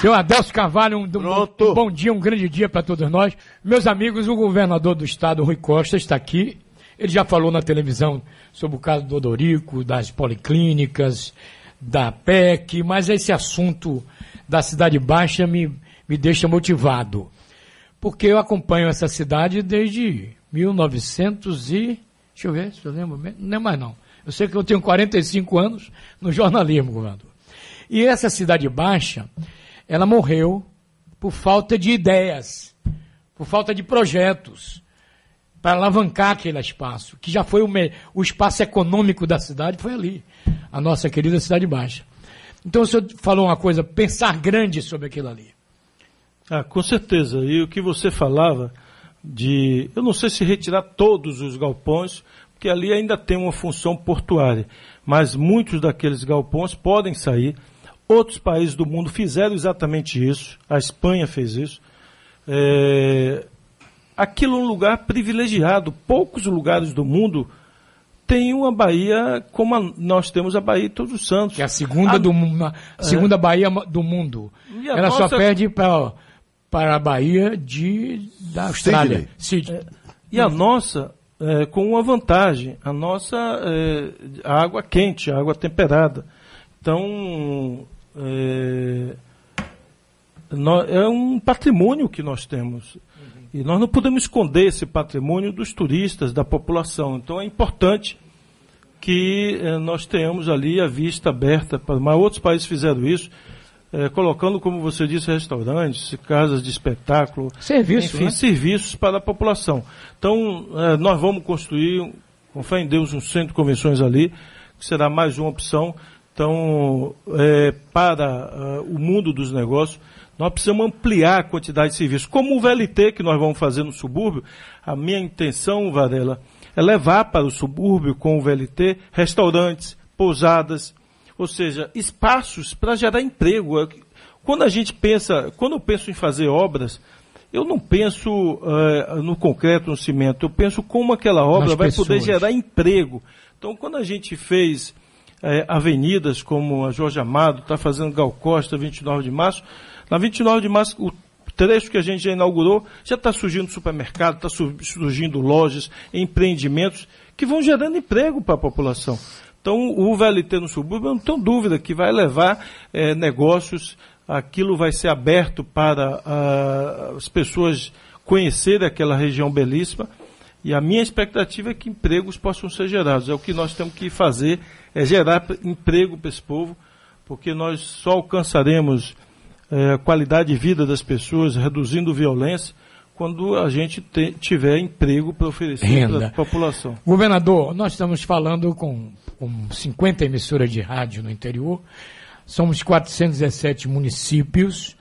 Seu Adelso Carvalho, um, um, um bom dia, um grande dia para todos nós. Meus amigos, o governador do estado, Rui Costa, está aqui. Ele já falou na televisão sobre o caso do Odorico, das policlínicas, da PEC, mas esse assunto da Cidade Baixa me, me deixa motivado. Porque eu acompanho essa cidade desde 1900 e... Deixa eu ver se eu lembro bem. Não é mais não. Eu sei que eu tenho 45 anos no jornalismo, governador. E essa Cidade Baixa ela morreu por falta de ideias, por falta de projetos para alavancar aquele espaço, que já foi o, o espaço econômico da cidade, foi ali, a nossa querida Cidade Baixa. Então o senhor falou uma coisa, pensar grande sobre aquilo ali. Ah, com certeza. E o que você falava de, eu não sei se retirar todos os galpões, porque ali ainda tem uma função portuária, mas muitos daqueles galpões podem sair Outros países do mundo fizeram exatamente isso. A Espanha fez isso. É... Aquilo é um lugar privilegiado. Poucos lugares do mundo têm uma Bahia como a... nós temos a Bahia de Todos os Santos. Que é a segunda, a... Do, a é. segunda é. Bahia do mundo. Ela nossa... só perde para para a Bahia de, da Austrália. É, e a nossa, é, com uma vantagem, a nossa é, a água quente, a água temperada. Então, é, é um patrimônio que nós temos. E nós não podemos esconder esse patrimônio dos turistas, da população. Então é importante que eh, nós tenhamos ali a vista aberta. Mas outros países fizeram isso, eh, colocando, como você disse, restaurantes, casas de espetáculo, Serviço, enfim, né? serviços para a população. Então eh, nós vamos construir, com fé em Deus, um centro de convenções ali, que será mais uma opção então, é, para uh, o mundo dos negócios, nós precisamos ampliar a quantidade de serviços. Como o VLT que nós vamos fazer no subúrbio, a minha intenção, Varela, é levar para o subúrbio com o VLT restaurantes, pousadas, ou seja, espaços para gerar emprego. É quando a gente pensa, quando eu penso em fazer obras, eu não penso uh, no concreto, no cimento, eu penso como aquela obra vai poder gerar emprego. Então, quando a gente fez é, avenidas como a Jorge Amado, está fazendo Gal Costa, 29 de março. Na 29 de março, o trecho que a gente já inaugurou, já está surgindo supermercado, está surgindo lojas, empreendimentos que vão gerando emprego para a população. Então, o VLT no subúrbio, eu não tenho dúvida que vai levar é, negócios, aquilo vai ser aberto para a, as pessoas conhecerem aquela região belíssima e a minha expectativa é que empregos possam ser gerados. É o que nós temos que fazer, é gerar emprego para esse povo, porque nós só alcançaremos é, a qualidade de vida das pessoas, reduzindo violência, quando a gente te, tiver emprego para oferecer para a população. Governador, nós estamos falando com, com 50 emissoras de rádio no interior, somos 417 municípios.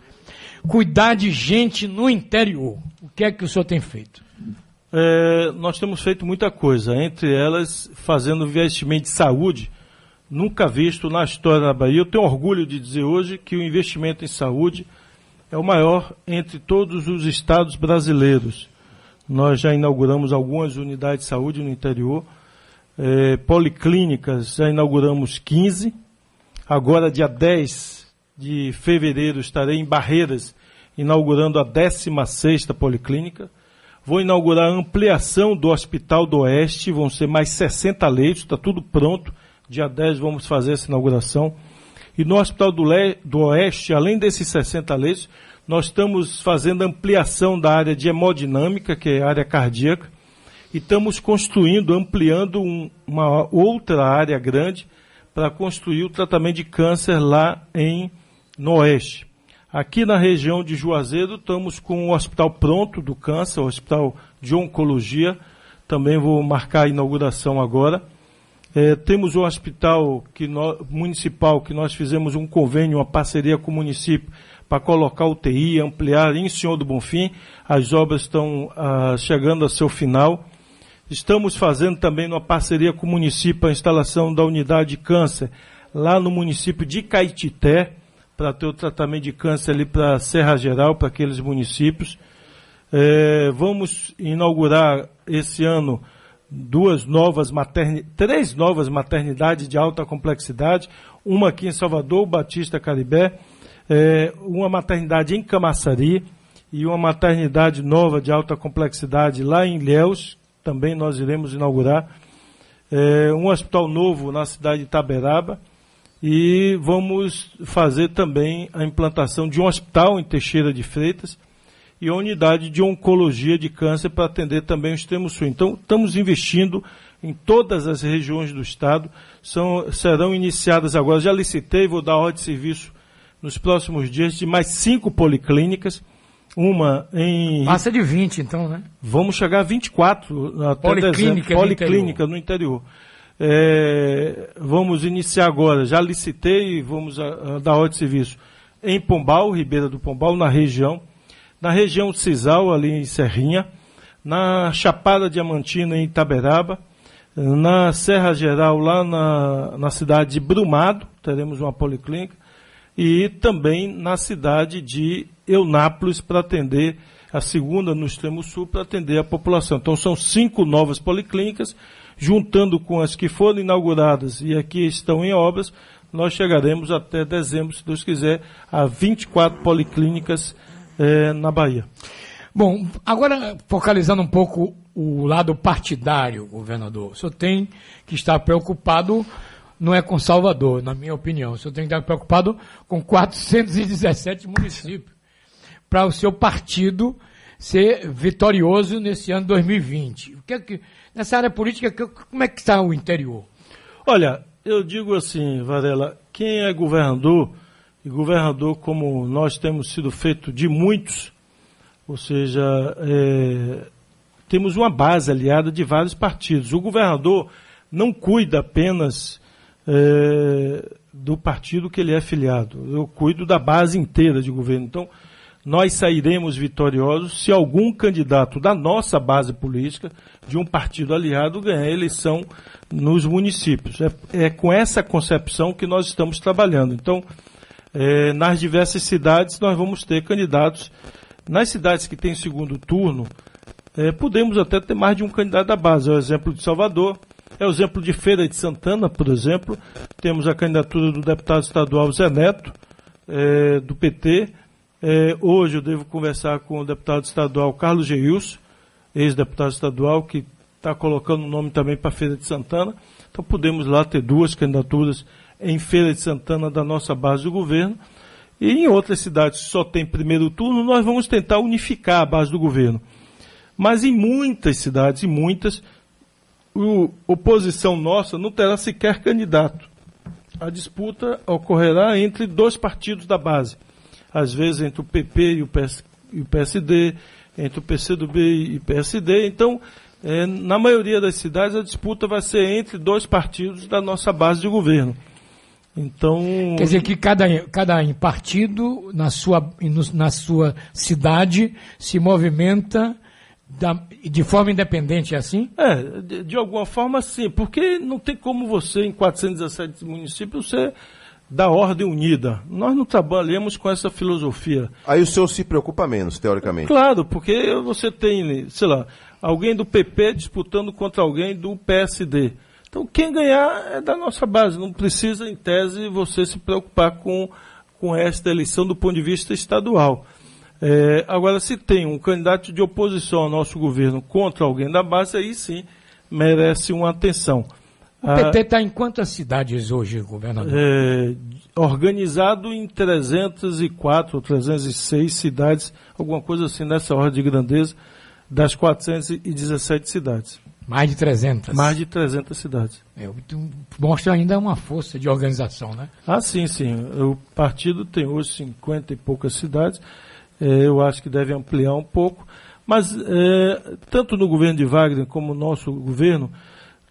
Cuidar de gente no interior, o que é que o senhor tem feito? é, nós temos feito muita coisa, entre elas fazendo investimento de saúde, nunca visto na história da Bahia. Eu tenho orgulho de dizer hoje que o investimento em saúde é o maior entre todos os estados brasileiros. Nós já inauguramos algumas unidades de saúde no interior, é, policlínicas, já inauguramos 15. Agora, dia 10 de fevereiro, estarei em Barreiras, inaugurando a 16 policlínica. Vou inaugurar a ampliação do Hospital do Oeste, vão ser mais 60 leitos, está tudo pronto. Dia 10 vamos fazer essa inauguração. E no Hospital do, Le do Oeste, além desses 60 leitos, nós estamos fazendo ampliação da área de hemodinâmica, que é a área cardíaca, e estamos construindo, ampliando um, uma outra área grande para construir o tratamento de câncer lá em no Oeste. Aqui na região de Juazeiro, estamos com o hospital pronto do câncer, o hospital de oncologia. Também vou marcar a inauguração agora. É, temos um hospital que municipal que nós fizemos um convênio, uma parceria com o município para colocar UTI, ampliar em Senhor do Bonfim. As obras estão ah, chegando a seu final. Estamos fazendo também uma parceria com o município a instalação da unidade de câncer lá no município de Caetité para ter o tratamento de câncer ali para Serra Geral, para aqueles municípios. É, vamos inaugurar esse ano duas novas maternidades, três novas maternidades de alta complexidade, uma aqui em Salvador, Batista Caribé, é, uma maternidade em Camaçari e uma maternidade nova de alta complexidade lá em Ilhéus, também nós iremos inaugurar. É, um hospital novo na cidade de Itaberaba e vamos fazer também a implantação de um hospital em Teixeira de Freitas e a unidade de oncologia de câncer para atender também o extremo sul. Então, estamos investindo em todas as regiões do estado. São, serão iniciadas agora, já licitei, vou dar ordem de serviço nos próximos dias de mais cinco policlínicas. Uma em. Passa de 20, então, né? Vamos chegar a 24 até Policlínica dezembro. Policlínica no interior. É, vamos iniciar agora, já licitei, vamos a, a dar ordem de serviço em Pombal, Ribeira do Pombal, na região. Na região Cisal, ali em Serrinha. Na Chapada Diamantina, em Itaberaba na Serra Geral, lá na, na cidade de Brumado, teremos uma policlínica, e também na cidade de Eunápolis, para atender a segunda no extremo sul, para atender a população. Então são cinco novas policlínicas, juntando com as que foram inauguradas e aqui estão em obras, nós chegaremos até dezembro, se Deus quiser, a 24 policlínicas eh, na Bahia. Bom, agora focalizando um pouco o lado partidário, governador, o senhor tem que estar preocupado, não é com Salvador, na minha opinião, o senhor tem que estar preocupado com 417 municípios, para o seu partido ser vitorioso nesse ano 2020. O que é que, nessa área política, como é que está o interior? Olha, eu digo assim, Varela, quem é governador, e governador como nós temos sido feito de muitos, ou seja, é, temos uma base aliada de vários partidos. O governador não cuida apenas é, do partido que ele é filiado. Eu cuido da base inteira de governo. Então, nós sairemos vitoriosos se algum candidato da nossa base política, de um partido aliado, ganhar a eleição nos municípios. É, é com essa concepção que nós estamos trabalhando. Então, é, nas diversas cidades, nós vamos ter candidatos. Nas cidades que têm segundo turno, é, podemos até ter mais de um candidato da base. É o exemplo de Salvador, é o exemplo de Feira de Santana, por exemplo. Temos a candidatura do deputado estadual Zé Neto, é, do PT. Hoje eu devo conversar com o deputado estadual Carlos Geilson, ex-deputado estadual, que está colocando o nome também para Feira de Santana. Então podemos lá ter duas candidaturas em Feira de Santana da nossa base do governo. E em outras cidades só tem primeiro turno, nós vamos tentar unificar a base do governo. Mas em muitas cidades, em muitas, a oposição nossa não terá sequer candidato. A disputa ocorrerá entre dois partidos da base. Às vezes entre o PP e o, PS, e o PSD, entre o PCdoB e o PSD. Então, é, na maioria das cidades, a disputa vai ser entre dois partidos da nossa base de governo. Então. Quer dizer que cada, cada partido, na sua, na sua cidade, se movimenta da, de forma independente, é assim? É, de, de, alguma forma sim, porque não tem como você, em 417 municípios, você dar ordem unida. Nós não trabalhamos com essa filosofia. Aí o senhor se preocupa menos, teoricamente. Claro, porque você tem, sei lá, alguém do PP disputando contra alguém do PSD. Então quem ganhar é da nossa base, não precisa, em tese, você se preocupar com, com esta eleição do ponto de vista estadual. É, agora, se tem um candidato de oposição ao nosso governo contra alguém da base, aí sim merece uma atenção. O PT está em quantas cidades hoje, governador? É, organizado em 304 ou 306 cidades, alguma coisa assim nessa ordem de grandeza, das 417 cidades. Mais de 300? Mais de 300 cidades. É, mostra ainda uma força de organização, né? Ah, sim, sim. O partido tem hoje 50 e poucas cidades é, eu acho que deve ampliar um pouco. Mas, é, tanto no governo de Wagner como no nosso governo,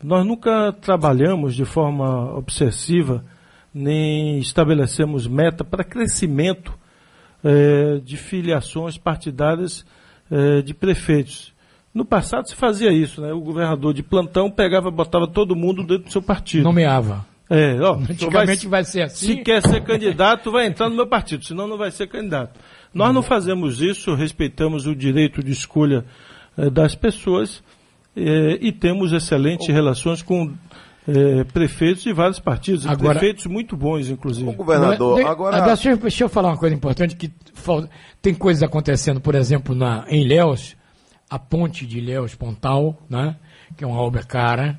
nós nunca trabalhamos de forma obsessiva, nem estabelecemos meta para crescimento é, de filiações partidárias é, de prefeitos. No passado se fazia isso, né? O governador de plantão pegava, botava todo mundo dentro do seu partido. Nomeava. É, ó, Antigamente vai, vai ser assim. Se quer ser candidato, vai entrar no meu partido, senão não vai ser candidato. Nós não fazemos isso, respeitamos o direito de escolha eh, das pessoas eh, e temos excelentes relações com é, prefeitos de vários partidos, agora, prefeitos muito bons, inclusive. O governador, agora... Deixa, deixa eu falar uma coisa importante, que tem coisas acontecendo, por exemplo, na, em Léus, a ponte de Léus Pontal, né? que é uma obra cara.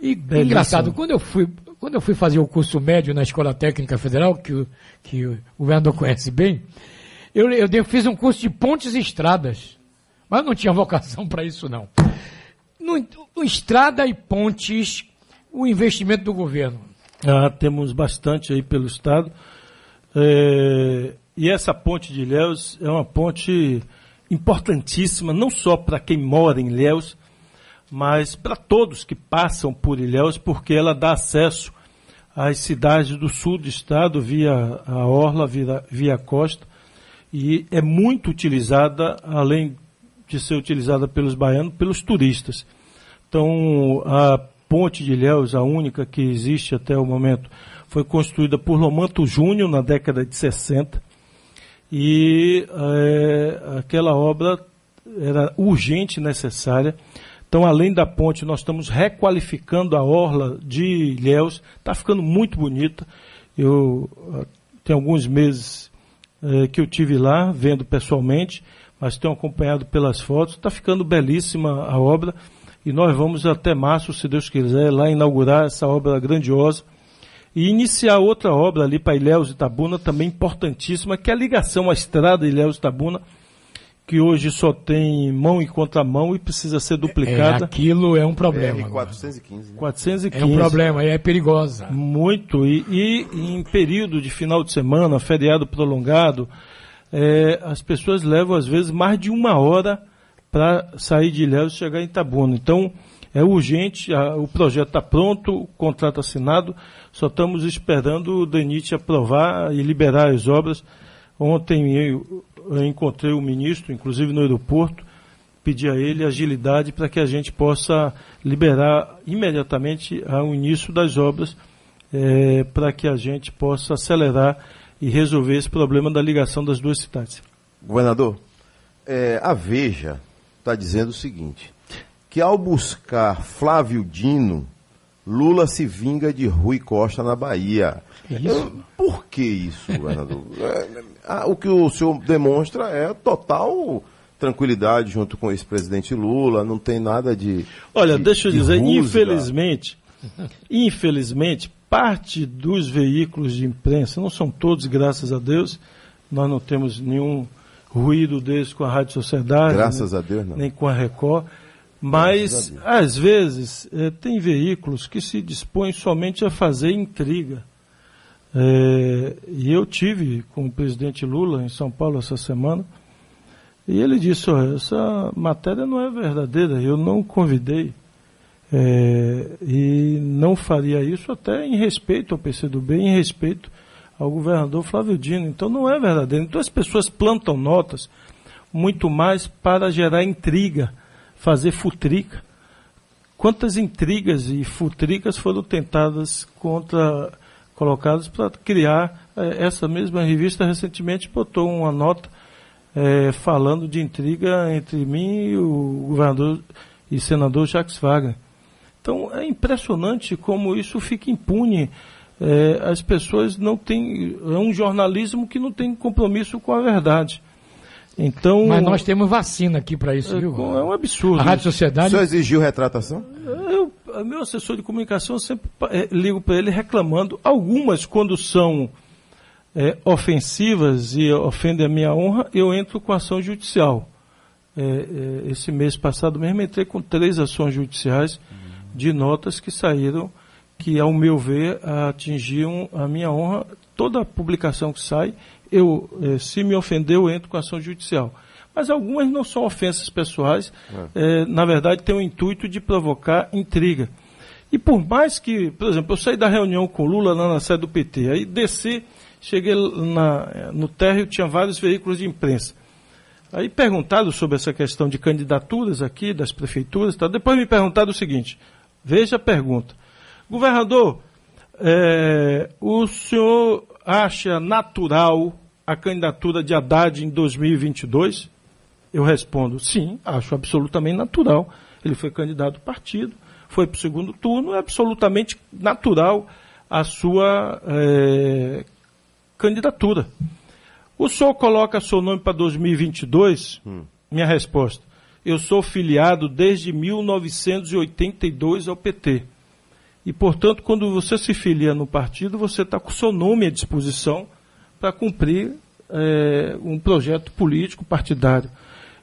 E Belíssimo. engraçado, quando eu fui quando eu fui fazer o curso médio na Escola Técnica Federal, que, que o governador conhece bem, eu, eu fiz um curso de pontes e estradas. Mas não tinha vocação para isso, não. No, no, estrada e pontes, o investimento do governo. Ah, temos bastante aí pelo Estado. É, e essa ponte de Ilhéus é uma ponte importantíssima, não só para quem mora em Ilhéus, mas para todos que passam por Ilhéus, porque ela dá acesso às cidades do sul do estado via a Orla, via, via a costa, e é muito utilizada, além de ser utilizada pelos baianos, pelos turistas. Então, a ponte de Ilhéus, a única que existe até o momento, foi construída por Lomanto Júnior na década de 60, e é, aquela obra era urgente, necessária, então, além da ponte, nós estamos requalificando a orla de Ilhéus. Está ficando muito bonita. Eu ah, tem alguns meses eh, que eu tive lá, vendo pessoalmente, mas tenho acompanhado pelas fotos. Está ficando belíssima a obra. E nós vamos até março, se Deus quiser, lá inaugurar essa obra grandiosa. E iniciar outra obra ali para Ilhéus e Tabuna, também importantíssima, que é a ligação à estrada Ilhéus e Tabuna que hoje só tem mão e contramão e precisa ser duplicada. É, aquilo é um problema. É, 415. Né? 415. É um problema, é perigosa. Muito. E, e em período de final de semana, feriado prolongado, é, as pessoas levam às vezes mais de uma hora para sair de Ilhéus e chegar em Itabuna. Então, é urgente, a, o projeto está pronto, o contrato assinado, só estamos esperando o DENIT aprovar e liberar as obras. Ontem eu, eu encontrei o ministro, inclusive no aeroporto, pedi a ele agilidade para que a gente possa liberar imediatamente ao início das obras, é, para que a gente possa acelerar e resolver esse problema da ligação das duas cidades. Governador, é, a Veja está dizendo o seguinte, que ao buscar Flávio Dino, Lula se vinga de Rui Costa na Bahia. Isso? Por que isso, governador? É, o que o senhor demonstra é total tranquilidade junto com esse presidente Lula, não tem nada de. Olha, de, deixa eu dizer, infelizmente, infelizmente, parte dos veículos de imprensa, não são todos, graças a Deus, nós não temos nenhum ruído desse com a Rádio Sociedade. Graças nem, a Deus, não. Nem com a Record. Mas, às vezes, é, tem veículos que se dispõem somente a fazer intriga. É, e eu tive com o presidente Lula em São Paulo essa semana, e ele disse, oh, essa matéria não é verdadeira, eu não convidei. É, e não faria isso até em respeito ao PCdoB, em respeito ao governador Flávio Dino. Então não é verdadeiro. Então as pessoas plantam notas muito mais para gerar intriga, fazer futrica. Quantas intrigas e futricas foram tentadas contra colocados para criar é, essa mesma revista recentemente botou uma nota é, falando de intriga entre mim e o governador e senador Jacques Wagner. Então é impressionante como isso fica impune. É, as pessoas não têm. É um jornalismo que não tem compromisso com a verdade. Então, Mas nós temos vacina aqui para isso, é, viu? É um absurdo. A Rádio Sociedade. O senhor exigiu retratação? Eu, meu assessor de comunicação, eu sempre é, ligo para ele reclamando. Algumas, quando são é, ofensivas e ofendem a minha honra, eu entro com ação judicial. É, é esse mês passado mesmo entrei com três ações judiciais de notas que saíram, que, ao meu ver, atingiam a minha honra. Toda publicação que sai eu, eh, se me ofender, eu entro com ação judicial. Mas algumas não são ofensas pessoais, é. Eh, na verdade, tem o intuito de provocar intriga. E por mais que, por exemplo, eu saí da reunião com Lula lá na sede do PT, aí desci, cheguei na, no térreo, tinha vários veículos de imprensa. Aí perguntado sobre essa questão de candidaturas aqui, das prefeituras, tal, depois me perguntaram o seguinte, veja a pergunta. Governador, é, o senhor acha natural a candidatura de Haddad em 2022? Eu respondo, sim, acho absolutamente natural. Ele foi candidato do partido, foi para o segundo turno, é absolutamente natural a sua é, candidatura. O senhor coloca seu nome para 2022? Hum. Minha resposta. Eu sou filiado desde 1982 ao PT. E, portanto, quando você se filia no partido, você está com o seu nome à disposição para cumprir é, um projeto político partidário.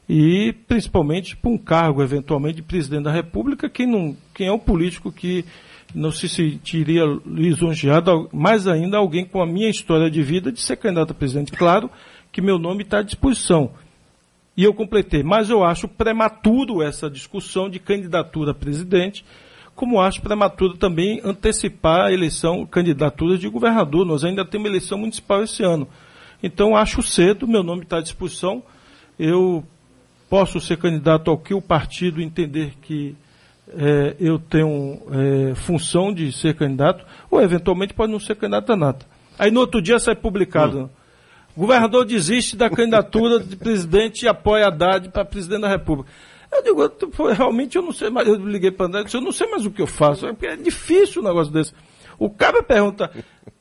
E, principalmente, para um cargo, eventualmente, de presidente da República, quem, não, quem é um político que não se sentiria lisonjeado, mais ainda alguém com a minha história de vida de ser candidato a presidente. Claro que meu nome está à disposição. E eu completei, mas eu acho prematuro essa discussão de candidatura a presidente, como acho prematuro também antecipar a eleição, candidatura de governador. Nós ainda temos eleição municipal esse ano. Então acho cedo, meu nome está à disposição. Eu posso ser candidato ao que o partido entender que é, eu tenho é, função de ser candidato, ou eventualmente pode não ser candidato a nada. Aí no outro dia sai publicado. Hum. O governador desiste da candidatura de presidente e apoia Haddad para presidente da República. Eu digo, realmente eu não sei mais, eu liguei para André, eu não sei mais o que eu faço, é, é difícil um negócio desse. O cara pergunta,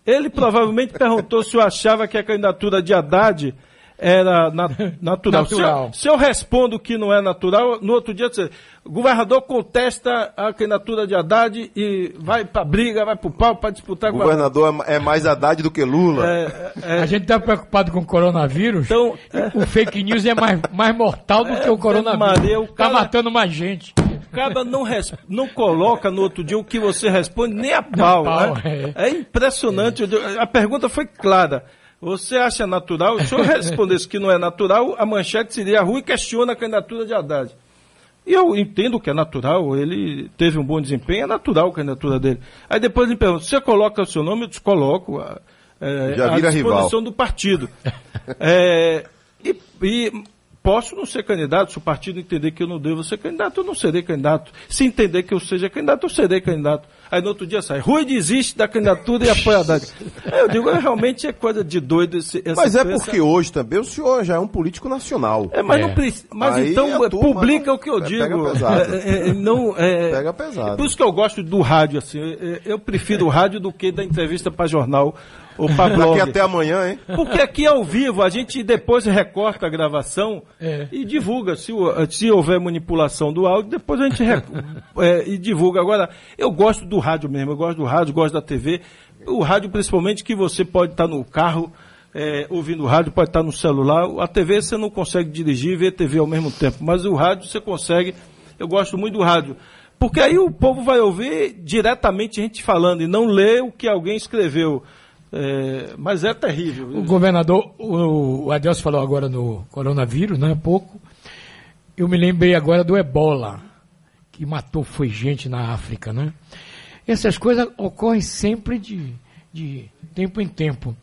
ele provavelmente perguntou se eu achava que a candidatura de Haddad era na, natural. natural. Se, eu, se, eu, respondo que não é natural, no outro dia você, o governador contesta a candidatura de Haddad e vai para briga, vai para o pau para disputar o governador a... é mais Haddad do que Lula. É, é... A gente está preocupado com o coronavírus. Então, o fake news é mais, mais mortal do que o coronavírus. Maria, Está matando mais gente. O cara não, res... não coloca no outro dia o que você responde, nem a pau. pau né? é. é. impressionante. A pergunta foi clara. Você acha natural? Se eu respondesse que não é natural, a manchete seria Rui questiona a candidatura de Haddad. E eu entendo que é natural, ele teve um bom desempenho, é natural a candidatura dele. Aí depois ele me pergunta, você coloca o seu nome? Eu descoloco a, é, Já vira disposição rival. do partido. é, e, e posso não ser candidato, se o partido entender que eu não devo ser candidato, eu não serei candidato. Se entender que eu seja candidato, eu serei candidato. Aí no outro dia sai, Rui desiste da candidatura e apoia a Haddad. eu digo, realmente é coisa de doido esse, Mas é porque hoje também o senhor já é um político nacional. É, mas, é. Não, mas então publica o que eu é, digo. Pega pesado. É, é, não, é, pega pesado. Por isso que eu gosto do rádio, assim. Eu prefiro o rádio do que da entrevista para jornal ou para blog. Daqui até amanhã, hein? Porque aqui ao vivo a gente depois recorta a gravação é. e divulga. Se, se houver manipulação do áudio, depois a gente rec... é, e divulga. Agora, eu gosto do rádio mesmo, eu gosto do rádio, gosto da TV. O rádio, principalmente, que você pode estar no carro é, ouvindo rádio, pode estar no celular. A TV você não consegue dirigir e ver TV ao mesmo tempo, mas o rádio você consegue. Eu gosto muito do rádio. Porque aí o povo vai ouvir diretamente a gente falando e não ler o que alguém escreveu. É, mas é terrível. O governador, o, o Adelso falou agora no coronavírus, não é pouco. Eu me lembrei agora do ebola, que matou, foi gente na África, né? Essas coisas ocorrem sempre de, de tempo em tempo.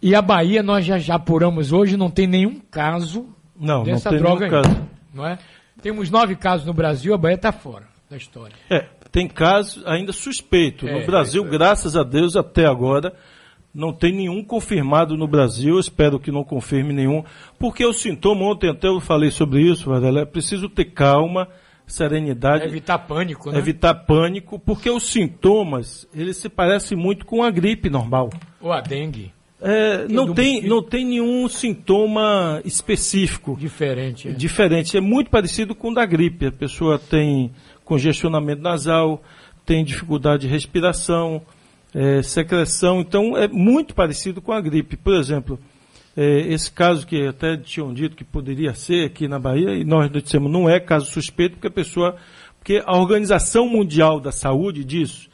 E a Bahia, nós já, já apuramos hoje, não tem nenhum caso não, dessa não tem droga nenhum caso. Não é? Temos nove casos no Brasil, a Bahia está fora da história. É, tem casos ainda suspeitos. É, no Brasil, é, graças a Deus, até agora, não tem nenhum confirmado no Brasil, espero que não confirme nenhum, porque o sintoma, ontem até eu falei sobre isso, Varela, é preciso ter calma, serenidade. evitar pânico, né? Evitar pânico, porque os sintomas, eles se parecem muito com a gripe normal. Ou a dengue. É, não, tem, não tem nenhum sintoma específico. Diferente. É. Diferente. É muito parecido com o da gripe. A pessoa tem congestionamento nasal, tem dificuldade de respiração, é, secreção. Então, é muito parecido com a gripe. Por exemplo, esse caso que até tinham dito que poderia ser aqui na Bahia, e nós dissemos não é caso suspeito, porque a pessoa. Porque a Organização Mundial da Saúde diz,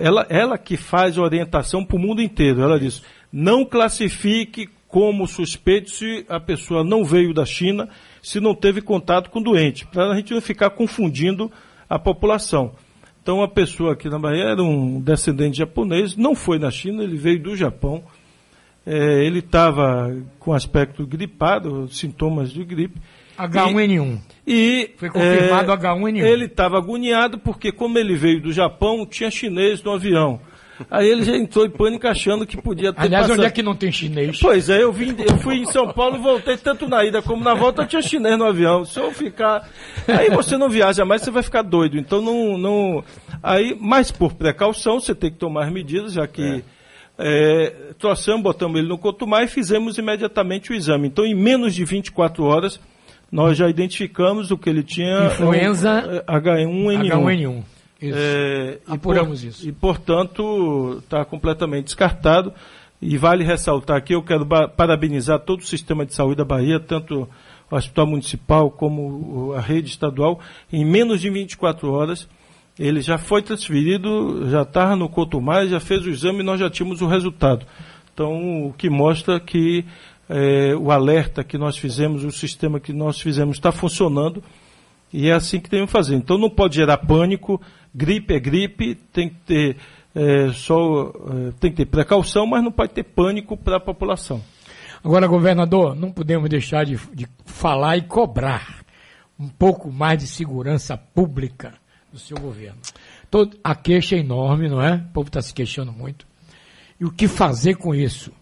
ela, ela que faz orientação para o mundo inteiro, ela diz, não classifique como suspeito se a pessoa não veio da China, se não teve contato com doente, para a gente não ficar confundindo a população. Então a pessoa aqui na Bahia era um descendente japonês, não foi na China, ele veio do Japão é, ele estava com aspecto gripado, sintomas de gripe. H1N1. E, Foi confirmado é, H1N1. Ele estava agoniado porque, como ele veio do Japão, tinha chinês no avião. Aí ele já entrou em pânico achando que podia ter Aliás, passado... onde é que não tem chinês? Pois é, eu, vim, eu fui em São Paulo e voltei tanto na ida como na volta, tinha chinês no avião. Se eu ficar. Aí você não viaja mais, você vai ficar doido. Então não. não... Aí, mas por precaução, você tem que tomar as medidas, já que. É. É, trouxemos, botamos ele no cotumar e fizemos imediatamente o exame. Então, em menos de 24 horas, nós já identificamos o que ele tinha. Influenza H1N1. H1N1. Isso. É, Apuramos e por, isso. E, portanto, está completamente descartado. E vale ressaltar aqui, eu quero parabenizar todo o sistema de saúde da Bahia, tanto o Hospital Municipal como a rede estadual. Em menos de 24 horas, ele já foi transferido, já estava no Cotumar, já fez o exame e nós já tínhamos o resultado. Então, o que mostra que é, o alerta que nós fizemos, o sistema que nós fizemos está funcionando e é assim que que fazer. Então, não pode gerar pânico, gripe é gripe, tem que ter é, só é, tem que ter precaução, mas não pode ter pânico para a população. Agora, governador, não podemos deixar de, de, falar e cobrar um pouco mais de segurança pública do seu governo. Todo, a queixa é enorme, não é? O povo está se queixando muito. E o que fazer com isso?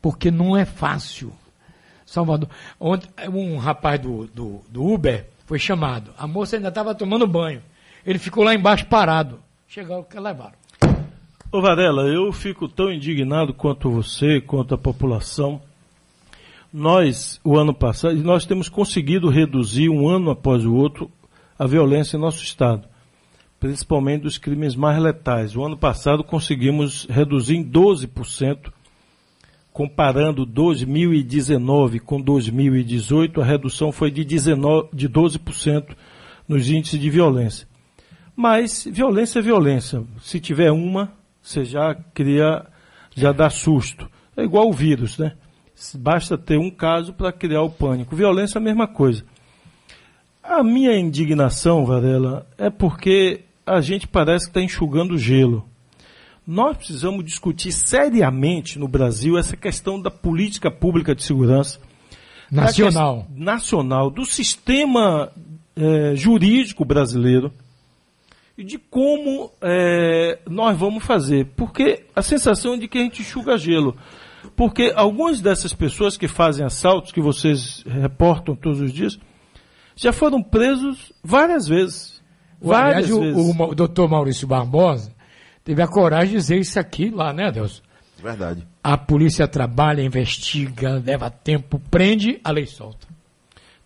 Porque não é fácil. Salvador. Ontem, um rapaz do, do, do Uber foi chamado. A moça ainda estava tomando banho. Ele ficou lá embaixo parado. Chegaram que levaram. Ô Varela, eu fico tão indignado quanto você, quanto a população. Nós, o ano passado, nós temos conseguido reduzir um ano após o outro a violência em nosso estado, principalmente dos crimes mais letais. O ano passado conseguimos reduzir em 12%, comparando 2019 com 2018, a redução foi de, 19, de 12% nos índices de violência. Mas violência é violência. Se tiver uma, você já cria, já dá susto. É igual o vírus, né? Basta ter um caso para criar o pânico. Violência é a mesma coisa. A minha indignação, Varela, é porque a gente parece que está enxugando gelo. Nós precisamos discutir seriamente no Brasil essa questão da política pública de segurança. Nacional. Nacional, do sistema é, jurídico brasileiro e de como é, nós vamos fazer. Porque a sensação é de que a gente enxuga gelo. Porque algumas dessas pessoas que fazem assaltos, que vocês reportam todos os dias, já foram presos várias vezes. Várias Aliás, vezes. O, o, o doutor Maurício Barbosa teve a coragem de dizer isso aqui lá, né, Deus? Verdade. A polícia trabalha, investiga, leva tempo, prende, a lei solta.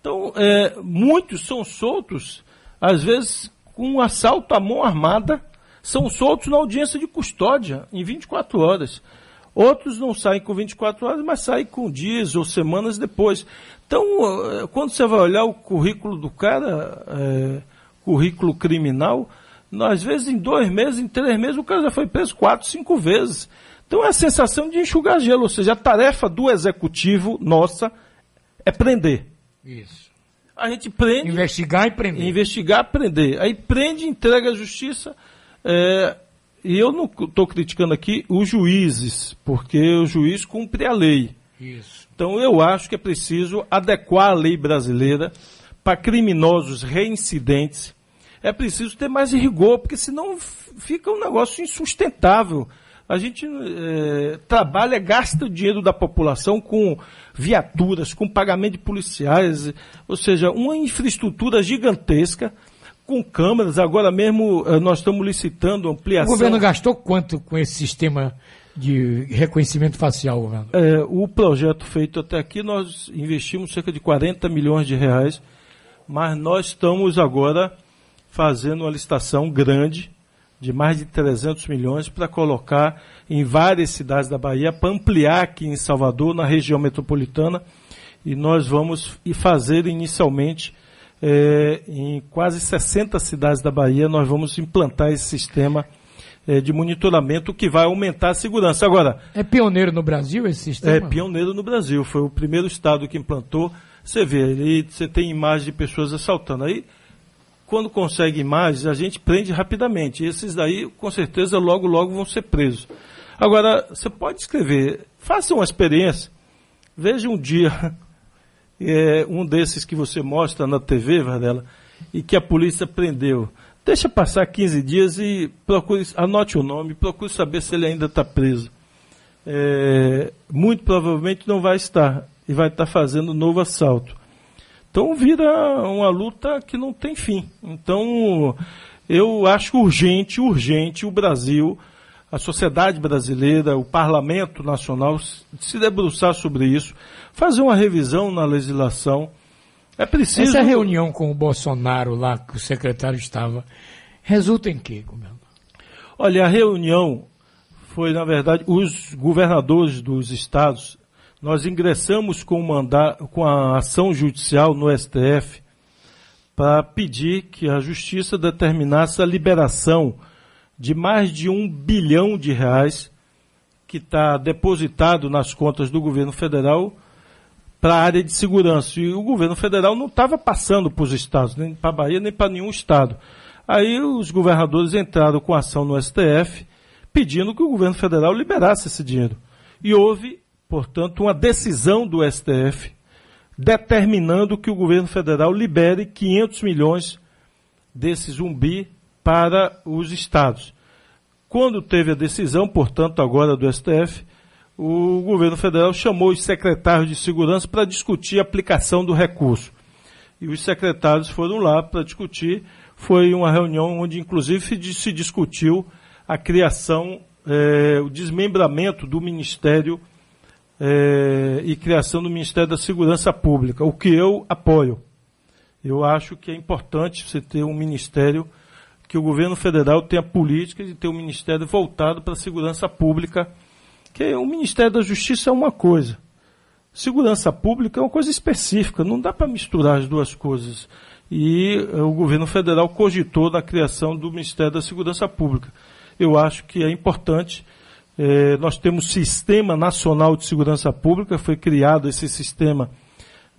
Então, é, muitos são soltos, às vezes com um assalto à mão armada, são soltos na audiência de custódia, em 24 horas. Outros não saem com 24 horas, mas saem com dias ou semanas depois. Então, quando você vai olhar o currículo do cara, é, currículo criminal, às vezes em dois meses, em três meses, o cara já foi preso quatro, cinco vezes. Então é a sensação de enxugar gelo, ou seja, a tarefa do executivo, nossa, é prender. Isso. A gente prende. Investigar e prender. Investigar, prender. Aí prende, entrega à justiça. É, e eu não estou criticando aqui os juízes, porque o juiz cumpre a lei. Isso. Então eu acho que é preciso adequar a lei brasileira para criminosos reincidentes. É preciso ter mais rigor, porque senão fica um negócio insustentável. A gente é, trabalha, gasta o dinheiro da população com viaturas, com pagamento de policiais, ou seja, uma infraestrutura gigantesca, com câmeras. Agora mesmo eh, nós estamos licitando ampliação. O governo gastou quanto com esse sistema de reconhecimento facial, governo? É, o projeto feito até aqui, nós investimos cerca de 40 milhões de reais, mas nós estamos agora fazendo uma licitação grande de mais de 300 milhões para colocar em várias cidades da Bahia, para ampliar aqui em Salvador, na região metropolitana, e nós vamos fazer inicialmente é, em quase 60 cidades da Bahia, nós vamos implantar esse sistema é, de monitoramento que vai aumentar a segurança. Agora. É pioneiro no Brasil esse sistema? É pioneiro no Brasil. Foi o primeiro estado que implantou. Você vê, aí você tem imagens de pessoas assaltando. Aí, quando consegue imagens, a gente prende rapidamente. Esses daí, com certeza, logo, logo vão ser presos. Agora, você pode escrever, faça uma experiência, veja um dia é, um desses que você mostra na TV, Varela, e que a polícia prendeu. Deixa passar 15 dias e procure, anote o nome, procure saber se ele ainda está preso. É, muito provavelmente não vai estar e vai estar fazendo novo assalto. Então vira uma luta que não tem fim. Então eu acho urgente, urgente o Brasil, a sociedade brasileira, o parlamento nacional se debruçar sobre isso, fazer uma revisão na legislação. É preciso. Essa reunião com o Bolsonaro lá, que o secretário estava, resulta em quê, governador? Olha, a reunião foi, na verdade, os governadores dos estados nós ingressamos com, com a ação judicial no STF para pedir que a justiça determinasse a liberação de mais de um bilhão de reais que está depositado nas contas do governo federal para a área de segurança. E o governo federal não estava passando para os estados, nem para a Bahia, nem para nenhum estado. Aí os governadores entraram com ação no STF pedindo que o governo federal liberasse esse dinheiro. E houve portanto, uma decisão do STF determinando que o governo federal libere 500 milhões desse zumbi para os estados. Quando teve a decisão, portanto, agora do STF, o governo federal chamou os secretários de segurança para discutir a aplicação do recurso. E os secretários foram lá para discutir. Foi uma reunião onde, inclusive, se discutiu a criação, eh, o desmembramento do Ministério é, e criação do Ministério da Segurança Pública, o que eu apoio. Eu acho que é importante você ter um ministério que o governo federal tenha política de ter um ministério voltado para a segurança pública, que o Ministério da Justiça é uma coisa. Segurança pública é uma coisa específica, não dá para misturar as duas coisas. E o governo federal cogitou na criação do Ministério da Segurança Pública. Eu acho que é importante é, nós temos Sistema Nacional de Segurança Pública, foi criado esse sistema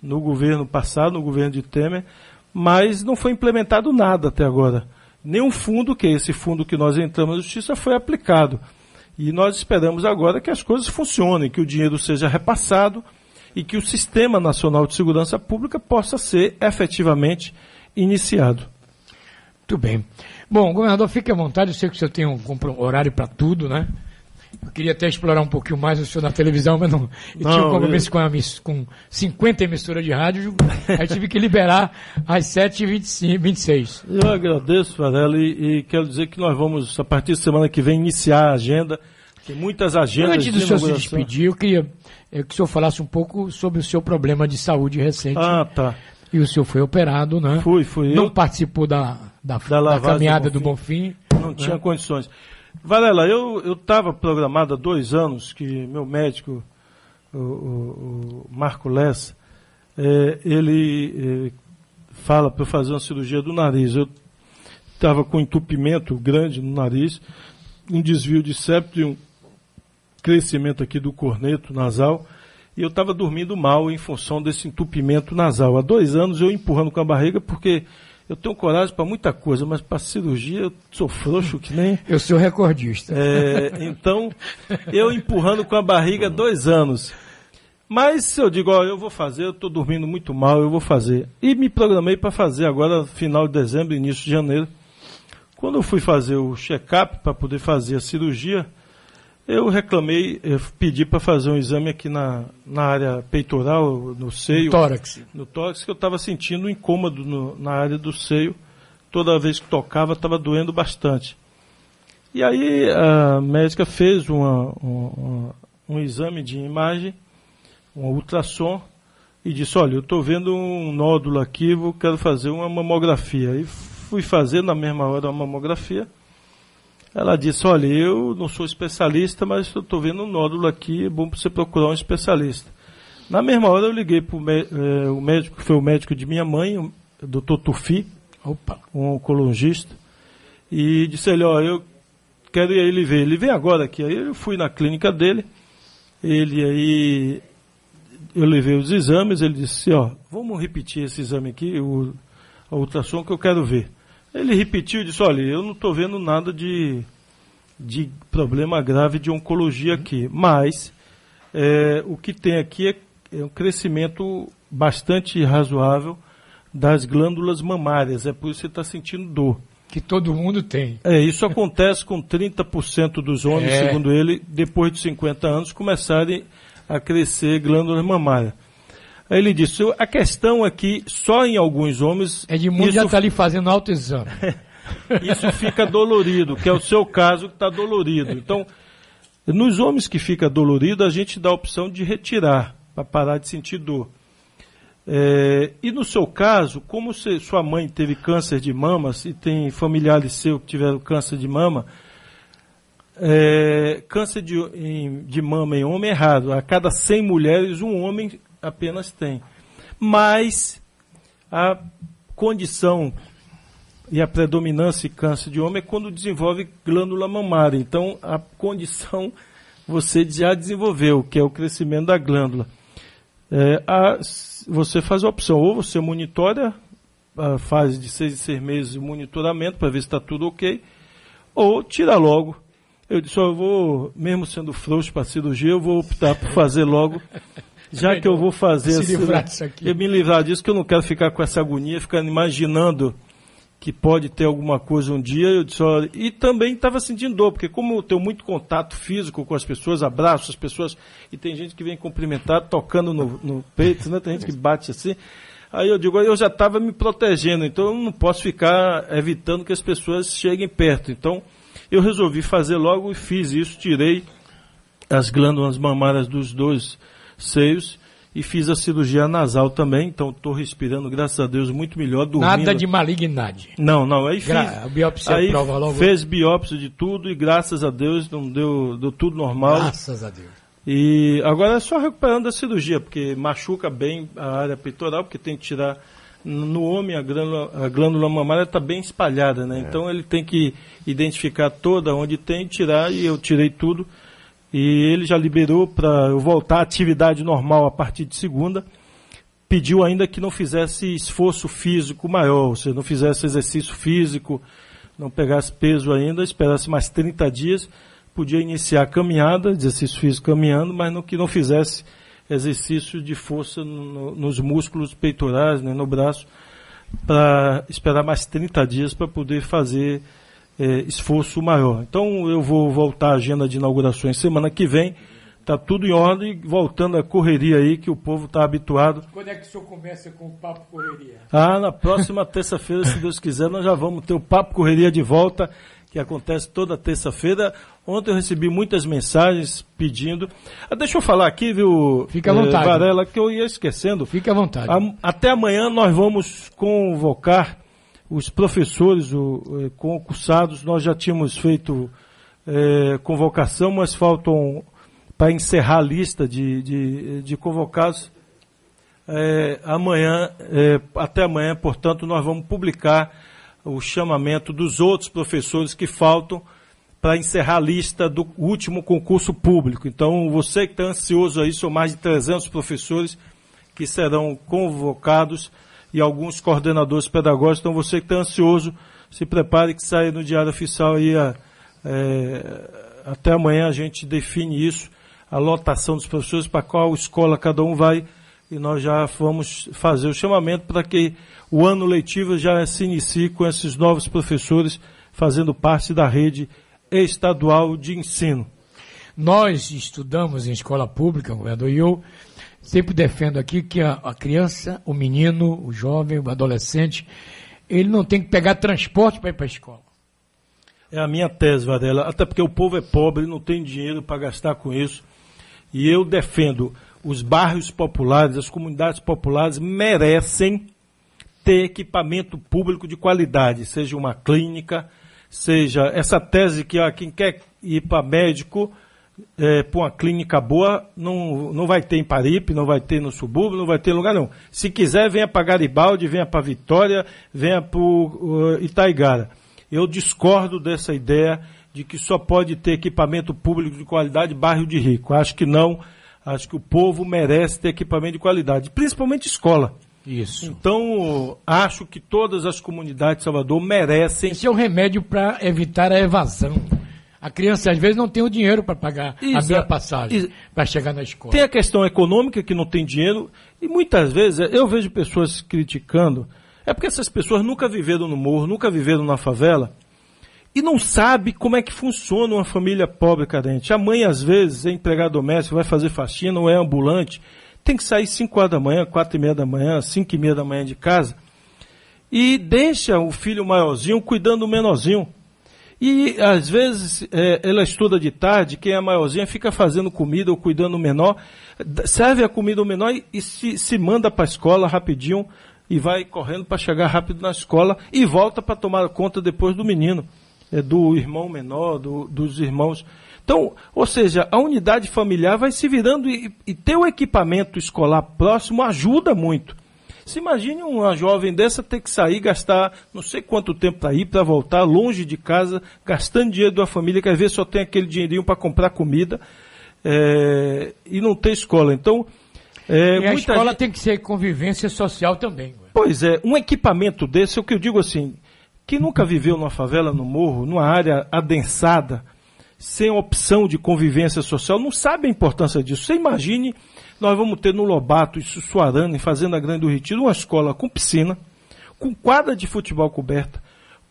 no governo passado, no governo de Temer, mas não foi implementado nada até agora. Nenhum fundo, que é esse fundo que nós entramos na justiça, foi aplicado. E nós esperamos agora que as coisas funcionem, que o dinheiro seja repassado e que o Sistema Nacional de Segurança Pública possa ser efetivamente iniciado. Muito bem. Bom, governador, fique à vontade, eu sei que o senhor tem um horário para tudo, né? Eu queria até explorar um pouquinho mais o senhor na televisão, mas não. Eu não, tinha um compromisso eu... com, a, com 50 emissoras de rádio, aí tive que liberar às 7h26. Eu agradeço, Varela, e, e, quero dizer que nós vamos, a partir da semana que vem, iniciar a agenda. Tem muitas agendas. Antes do senhor se despedir, eu queria é, que o senhor falasse um pouco sobre o seu problema de saúde recente. Ah, tá. E o senhor foi operado, né? Fui, fui. Não eu... participou da, da, da, da caminhada do Bonfim. Do Bonfim. Não né? tinha condições. Varela, eu estava programado há dois anos que meu médico, o, o, o Marco Lessa, é, ele é, fala para eu fazer uma cirurgia do nariz. Eu estava com entupimento grande no nariz, um desvio de septo e um crescimento aqui do corneto nasal. E eu estava dormindo mal em função desse entupimento nasal. Há dois anos eu empurrando com a barriga porque eu tenho coragem para muita coisa, mas para cirurgia eu sou frouxo que nem. Eu sou recordista. É, então, eu empurrando com a barriga dois anos. Mas se eu digo, ó, eu vou fazer, eu estou dormindo muito mal, eu vou fazer. E me programei para fazer agora, final de dezembro, início de janeiro. Quando eu fui fazer o check-up para poder fazer a cirurgia, eu reclamei, eu pedi para fazer um exame aqui na, na área peitoral, no seio. No tórax. No tórax, que eu estava sentindo um incômodo no, na área do seio. Toda vez que tocava, estava doendo bastante. E aí a médica fez uma, uma, um exame de imagem, um ultrassom, e disse, olha, eu estou vendo um nódulo aqui, eu quero fazer uma mamografia. E fui fazer na mesma hora a mamografia ela disse, olha, eu não sou especialista, mas eu estou vendo um nódulo aqui, é bom você procurar um especialista. Na mesma hora eu liguei para eh, o médico, que foi o médico de minha mãe, o doutor Tufi, Opa. um oncologista, e disse ele, ó, eu quero ir ele ver. Ele vem agora aqui. Aí eu fui na clínica dele, ele aí, eu levei os exames, ele disse, ó, vamos repetir esse exame aqui, o, a ultrassom que eu quero ver. Ele repetiu e disse: Olha, eu não estou vendo nada de, de problema grave de oncologia aqui, mas é, o que tem aqui é, é um crescimento bastante razoável das glândulas mamárias, é por isso que você está sentindo dor. que todo mundo tem. É, isso acontece com 30% dos homens, é. segundo ele, depois de 50 anos, começarem a crescer glândulas mamárias. Ele disse, a questão é que só em alguns homens... Edmundo isso... já está ali fazendo autoexame. isso fica dolorido, que é o seu caso que está dolorido. Então, nos homens que fica dolorido, a gente dá a opção de retirar, para parar de sentir dor. É, e no seu caso, como se, sua mãe teve câncer de mamas e tem familiares seus que tiveram câncer de mama, é, câncer de, em, de mama em homem é raro. A cada 100 mulheres, um homem apenas tem. Mas a condição e a predominância de câncer de homem é quando desenvolve glândula mamária. Então, a condição você já desenvolveu, que é o crescimento da glândula. É, a, você faz a opção, ou você monitora a fase de seis em seis meses de monitoramento para ver se está tudo ok, ou tira logo. Eu disse, eu vou, mesmo sendo frouxo para cirurgia, eu vou optar por fazer logo, já que eu vou fazer se livrar disso aqui. eu me livrar disso, que eu não quero ficar com essa agonia, ficar imaginando que pode ter alguma coisa um dia, eu disse, olha, e também estava sentindo dor, porque como eu tenho muito contato físico com as pessoas, abraço as pessoas, e tem gente que vem cumprimentar tocando no, no peito, né? tem gente que bate assim. Aí eu digo, eu já estava me protegendo, então eu não posso ficar evitando que as pessoas cheguem perto. Então eu resolvi fazer logo e fiz isso, tirei as glândulas mamárias dos dois seios e fiz a cirurgia nasal também, então estou respirando, graças a Deus, muito melhor, dormindo. Nada de malignidade. Não, não, aí fiz. Gra a biópsia aí prova logo. Fez biópsia de tudo e graças a Deus não deu, deu tudo normal. Graças a Deus. E agora é só recuperando a cirurgia, porque machuca bem a área peitoral, porque tem que tirar. No homem, a glândula, a glândula mamária está bem espalhada, né? É. Então ele tem que identificar toda onde tem, tirar, e eu tirei tudo e ele já liberou para eu voltar à atividade normal a partir de segunda. Pediu ainda que não fizesse esforço físico maior, ou seja, não fizesse exercício físico, não pegasse peso ainda, esperasse mais 30 dias, podia iniciar a caminhada, exercício físico caminhando, mas não, que não fizesse exercício de força no, nos músculos peitorais, né, no braço, para esperar mais 30 dias para poder fazer é, esforço maior. Então eu vou voltar à agenda de inaugurações semana que vem. Está tudo em ordem, voltando a correria aí que o povo está habituado. Quando é que o senhor começa com o Papo Correria? Ah, na próxima terça-feira, se Deus quiser, nós já vamos ter o Papo Correria de volta, que acontece toda terça-feira. Ontem eu recebi muitas mensagens pedindo. Ah, deixa eu falar aqui, viu, Fica à vontade. Eh, Varela, que eu ia esquecendo. Fique à vontade. A, até amanhã nós vamos convocar os professores o, eh, concursados, nós já tínhamos feito é, convocação, mas faltam para encerrar a lista de, de, de convocados. É, amanhã, é, até amanhã, portanto, nós vamos publicar o chamamento dos outros professores que faltam para encerrar a lista do último concurso público. Então, você que está ansioso aí, são mais de 300 professores que serão convocados e alguns coordenadores pedagógicos. Então, você que está ansioso, se prepare que sai no Diário Oficial aí a, é, até amanhã a gente define isso, a lotação dos professores, para qual escola cada um vai, e nós já vamos fazer o chamamento para que o ano letivo já se inicie com esses novos professores fazendo parte da rede estadual de ensino. Nós estudamos em escola pública, governador, e eu sempre defendo aqui que a, a, criança, o menino, o jovem, o adolescente, ele não tem que pegar transporte para ir para a escola. É a minha tese, Varela, até porque o povo é pobre, não tem dinheiro para gastar com isso. E eu defendo os bairros populares, as comunidades populares merecem ter equipamento público de qualidade, seja uma clínica, seja essa tese que ó, quem quer ir para médico é, para uma clínica boa, não, não vai ter em Paripe, não vai ter no subúrbio, não vai ter lugar não. Se quiser, venha para Garibaldi, venha para Vitória, venha para uh, Itaigara. Eu discordo dessa ideia de que só pode ter equipamento público de qualidade bairro de rico. Acho que não. Acho que o povo merece ter equipamento de qualidade, principalmente escola. Isso. Então, acho que todas as comunidades de Salvador merecem. Esse é um remédio para evitar a evasão. A criança às vezes não tem o dinheiro para pagar Exa a minha passagem para chegar na escola. Tem a questão econômica que não tem dinheiro e muitas vezes eu vejo pessoas criticando É porque essas pessoas nunca viveram no morro, nunca viveram na favela e não sabe como é que funciona uma família pobre carente. A mãe, às vezes, é empregada doméstica, vai fazer faxina ou é ambulante, tem que sair 5 horas da manhã, 4 e meia da manhã, 5 e meia da manhã de casa e deixa o filho maiorzinho cuidando do menorzinho. E às vezes é, ela estuda de tarde, quem é maiorzinha fica fazendo comida ou cuidando do menor, serve a comida ao menor e, e se, se manda para a escola rapidinho e vai correndo para chegar rápido na escola e volta para tomar conta depois do menino, é, do irmão menor, do, dos irmãos. Então, ou seja, a unidade familiar vai se virando e, e ter o equipamento escolar próximo ajuda muito. Se imagine uma jovem dessa ter que sair, gastar não sei quanto tempo para ir, para voltar, longe de casa, gastando dinheiro da família, que às vezes só tem aquele dinheirinho para comprar comida é, e não ter escola. Então, é, e a escola gente... tem que ser convivência social também. Pois é, um equipamento desse, é o que eu digo assim, que nunca viveu numa favela, no morro, numa área adensada, sem opção de convivência social, não sabe a importância disso. Você imagine nós vamos ter no Lobato e Sussuarana, em Fazenda Grande do Retiro, uma escola com piscina, com quadra de futebol coberta,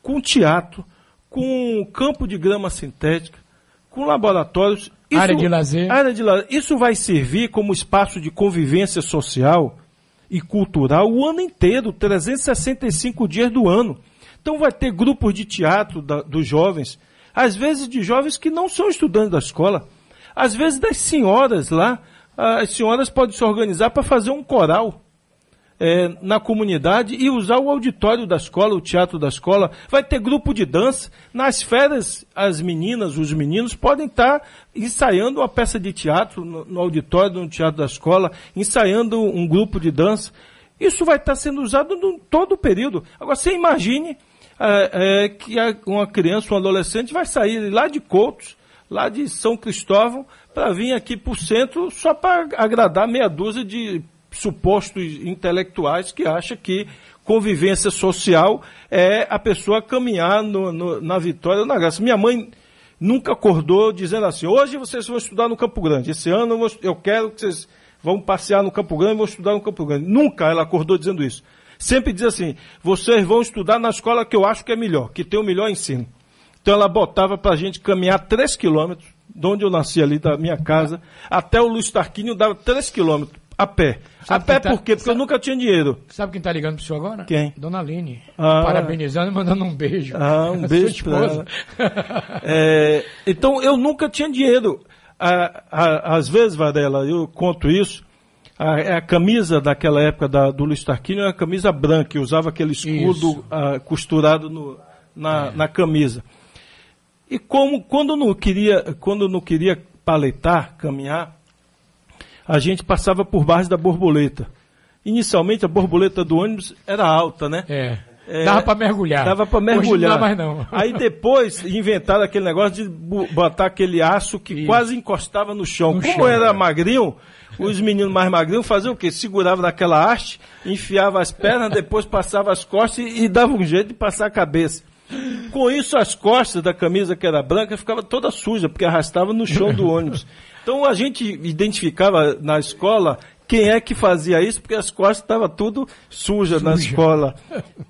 com teatro, com campo de grama sintética, com laboratórios. Isso, área de lazer. Área de lazer. Isso vai servir como espaço de convivência social e cultural o ano inteiro, 365 dias do ano. Então vai ter grupos de teatro da, dos jovens, às vezes de jovens que não são estudantes da escola, às vezes das senhoras lá as senhoras podem se organizar para fazer um coral é, na comunidade e usar o auditório da escola, o teatro da escola. Vai ter grupo de dança. Nas férias, as meninas, os meninos podem estar ensaiando uma peça de teatro no, no auditório, no teatro da escola, ensaiando um grupo de dança. Isso vai estar sendo usado em todo o período. Agora, você imagine é, é, que uma criança, um adolescente vai sair lá de Coutos, lá de São Cristóvão, para vir aqui para o centro só para agradar meia dúzia de supostos intelectuais que acham que convivência social é a pessoa caminhar no, no, na vitória ou na graça. Minha mãe nunca acordou dizendo assim, hoje vocês vão estudar no Campo Grande, esse ano eu, vou, eu quero que vocês vão passear no Campo Grande e vão estudar no Campo Grande. Nunca ela acordou dizendo isso. Sempre diz assim, vocês vão estudar na escola que eu acho que é melhor, que tem o melhor ensino. Então ela botava para a gente caminhar 3 quilômetros de onde eu nasci ali, da minha casa, até o Luiz Tarquínio dava 3 quilômetros a pé. Sabe a pé tá, por quê? Porque sabe, eu nunca tinha dinheiro. Sabe quem está ligando pro senhor agora? Quem? Dona Aline. Ah, parabenizando e mandando um beijo. Ah, um beijo pra ela. é, então, eu nunca tinha dinheiro. às vezes, Varela, eu conto isso, a, a, camisa daquela época da, do Luiz Tarquínio era a camisa branca, e usava aquele escudo ah, costurado no, na, é. na camisa. E como quando não queria, quando não queria paletar, caminhar, a gente passava por baixo da borboleta. Inicialmente a borboleta do ônibus era alta, né? É. É, dava para mergulhar. Dava para mergulhar. não dá mais não. Aí depois inventaram aquele negócio de botar aquele aço que Isso. quase encostava no chão. No Como chão, era é. magrinho, os meninos mais magrinhos faziam o quê? Seguravam naquela haste, enfiava as pernas, depois passava as costas e, e dava um jeito de passar a cabeça. Com isso, as costas da camisa que era branca ficava toda suja, porque arrastava no chão do ônibus. Então a gente identificava na escola quem é que fazia isso, porque as costas estavam tudo sujas suja. na escola.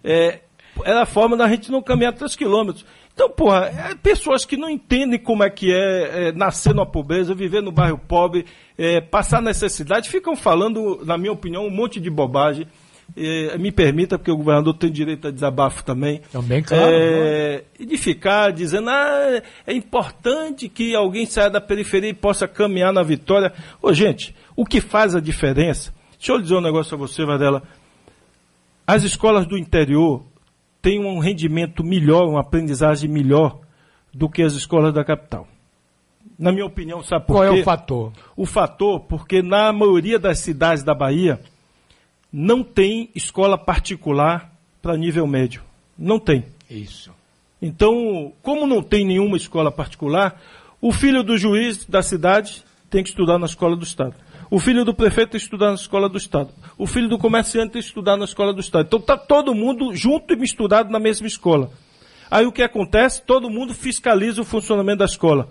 É, era a forma da gente não caminhar 3 quilômetros. Então, porra, é pessoas que não entendem como é que é, é nascer na pobreza, viver no bairro pobre, é, passar necessidade, ficam falando, na minha opinião, um monte de bobagem. É, me permita, porque o governador tem direito a desabafo também. Também, claro. É, e de ficar dizendo, ah, é importante que alguém saia da periferia e possa caminhar na vitória. Ô, gente, o que faz a diferença? Deixa eu dizer um negócio a você, Varela. As escolas do interior têm um rendimento melhor, uma aprendizagem melhor do que as escolas da capital. Na minha opinião, sabe por Qual quê? Qual é o fator? O fator, porque na maioria das cidades da Bahia, não tem escola particular para nível médio. Não tem. Isso. Então, como não tem nenhuma escola particular, o filho do juiz da cidade tem que estudar na escola do Estado. O filho do prefeito tem que estudar na escola do Estado. O filho do comerciante tem que estudar na escola do Estado. Então está todo mundo junto e misturado na mesma escola. Aí o que acontece? Todo mundo fiscaliza o funcionamento da escola.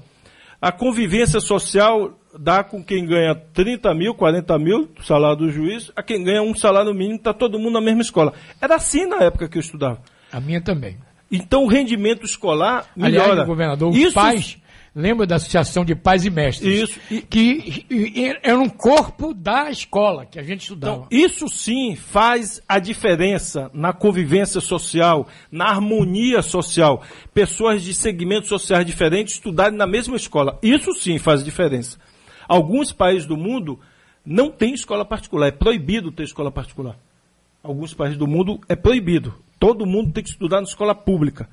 A convivência social dá com quem ganha 30 mil, 40 mil, salário do juiz, a quem ganha um salário mínimo, está todo mundo na mesma escola. Era assim na época que eu estudava. A minha também. Então o rendimento escolar melhora. Aliás, governador, os Isso- pais, lembra da Associação de Pais e Mestres? Isso. E- Que era um corpo da escola que a gente estudava. Então, isso sim faz a diferença na convivência social, na harmonia social. Pessoas de segmentos sociais diferentes estudarem na mesma escola. Isso sim faz diferença. Alguns países do mundo não têm escola particular. É proibido ter escola particular. Alguns países do mundo é proibido. Todo mundo tem que estudar na escola pública.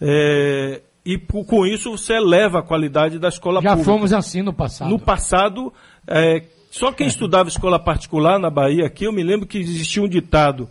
É, e com isso você eleva a qualidade da escola Já pública. fomos assim no passado. No passado, é, só quem estudava escola particular na Bahia aqui, eu me lembro que existia um ditado.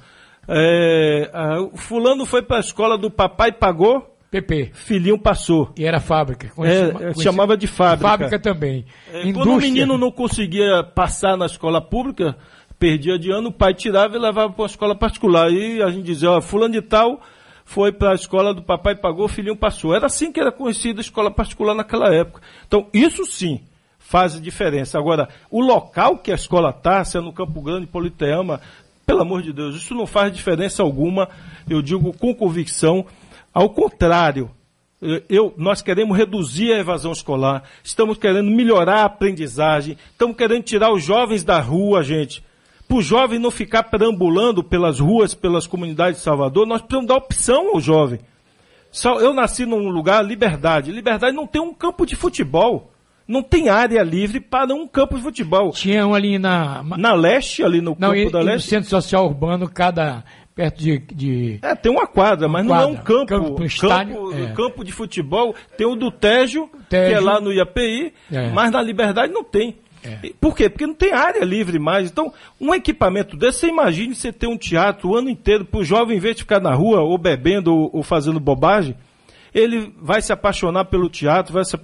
É, o fulano foi para a escola do papai pagou, PP. filhinho passou. E era fábrica. Conheci- é, conheci- chamava de fábrica. Fábrica também. É, quando o menino não conseguia passar na escola pública, perdia de ano, o pai tirava e levava para uma escola particular. E a gente dizia, ó, fulano de tal foi para a escola do papai pagou, o filhinho passou. Era assim que era conhecida a escola particular naquela época. Então, isso sim faz diferença. Agora, o local que a escola está, se é no Campo Grande, Politeama, pelo amor de Deus, isso não faz diferença alguma, eu digo com convicção. Ao contrário, eu, nós queremos reduzir a evasão escolar, estamos querendo melhorar a aprendizagem, estamos querendo tirar os jovens da rua, gente. Para o jovem não ficar perambulando pelas ruas, pelas comunidades de Salvador, nós precisamos dar opção ao jovem. Eu nasci num lugar, Liberdade. Liberdade não tem um campo de futebol. Não tem área livre para um campo de futebol. Tinha um ali na. Na leste, ali no Não, campo e, da e no leste, centro social urbano, cada. Perto de. de- É, tem uma quadra, mas não é um quadra. campo. Campo, um campo, estádio, é. campo de futebol. Tem o do Tejo, que é Tejo. lá no IAPI, É. mas na Liberdade não tem. É. Por quê? Porque não tem área livre mais. Então, um equipamento desse, você imagine você ter um teatro o ano inteiro para o jovem, em vez de ficar na rua, ou bebendo, ou, ou fazendo bobagem, ele vai se apaixonar pelo teatro, vai se,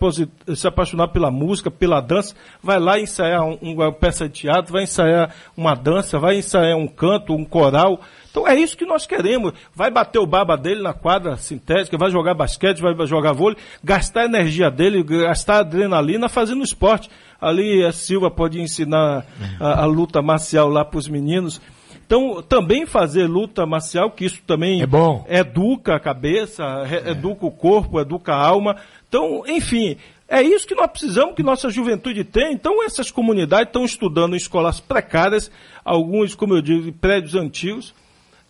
se apaixonar pela música, pela dança, vai lá ensaiar um- uma peça de teatro, vai ensaiar uma dança, vai ensaiar um canto, um coral. Então é isso que nós queremos. Vai bater o baba dele na quadra sintética, vai jogar basquete, vai jogar vôlei, gastar a energia dele, gastar adrenalina fazendo esporte. Ali a Silva pode ensinar a, a luta marcial lá para os meninos. Então, também fazer luta marcial, que isso também É bom. educa a cabeça, re- educa o corpo, educa a alma. Então, enfim, é isso que nós precisamos que nossa juventude tem. Então, essas comunidades estão estudando em escolas precárias, alguns, como eu digo, prédios antigos,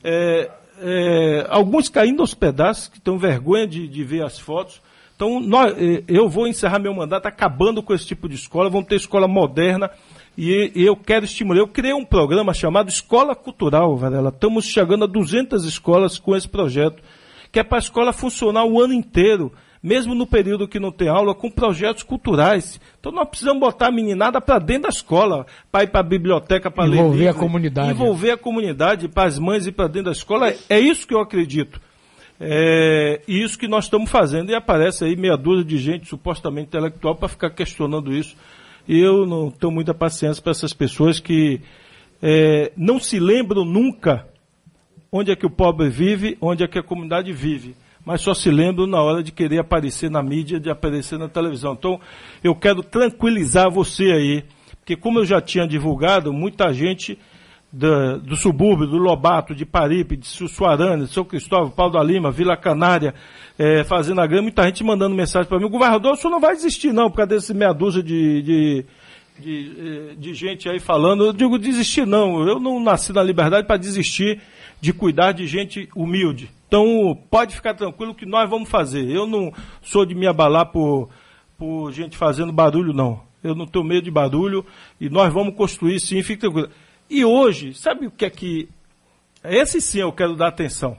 é, é, alguns caindo aos pedaços, que estão vergonha de, de ver as fotos. Então, nós, eh, eu vou encerrar meu mandato acabando com esse tipo de escola, vamos ter escola moderna, e, e eu quero estimular. Eu criei um programa chamado Escola Cultural, Varela. Estamos chegando a 200 escolas com esse projeto, que é para a escola funcionar o ano inteiro, mesmo no período que não tem aula, com projetos culturais. Então nós precisamos botar a meninada para dentro da escola, para ir para a biblioteca, para ler Envolver a comunidade. Envolver a comunidade, para as mães ir para dentro da escola. É isso que eu acredito. É isso que nós estamos fazendo. E aparece aí meia dúzia de gente supostamente intelectual para ficar questionando isso. E eu não tenho muita paciência para essas pessoas que é, não se lembram nunca onde é que o pobre vive, onde é que a comunidade vive. Mas só se lembram na hora de querer aparecer na mídia, de aparecer na televisão. Então, eu quero tranquilizar você aí, porque como eu já tinha divulgado, muita gente da- do subúrbio, do Lobato, de Paripe, de Sussuarana, de São Cristóvão, Pau da Lima, Vila Canária, eh, Fazenda Grande, muita gente mandando mensagem para mim, governador, o senhor não vai desistir não, por causa desse meia dúzia de, de, de, eh, de gente aí falando. Eu digo desistir não, eu não nasci na liberdade para desistir de cuidar de gente humilde. Então, pode ficar tranquilo que nós vamos fazer. Eu não sou de me abalar por, por gente fazendo barulho, não. Eu não tenho medo de barulho e nós vamos construir sim, fique tranquilo. E hoje, sabe o que é que. Esse sim eu quero dar atenção.